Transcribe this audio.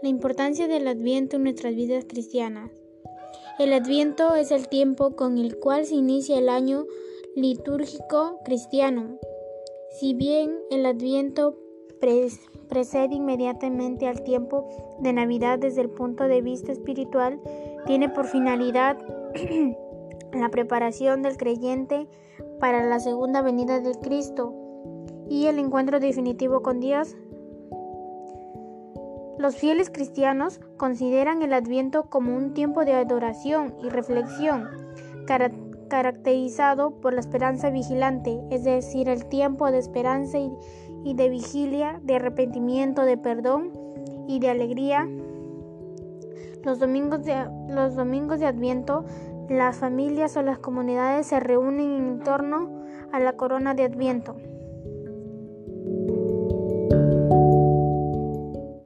La importancia del Adviento en nuestras vidas cristianas. El Adviento es el tiempo con el cual se inicia el año litúrgico cristiano. Si bien el Adviento precede inmediatamente al tiempo de Navidad desde el punto de vista espiritual, tiene por finalidad la preparación del creyente para la segunda venida del Cristo y el encuentro definitivo con Dios. Los fieles cristianos consideran el Adviento como un tiempo de adoración y reflexión, caracterizado por la esperanza vigilante, es decir, el tiempo de esperanza y, de vigilia, de arrepentimiento, de perdón y de alegría. Los domingos de, los domingos de Adviento, las familias o las comunidades se reúnen en torno a la corona de Adviento.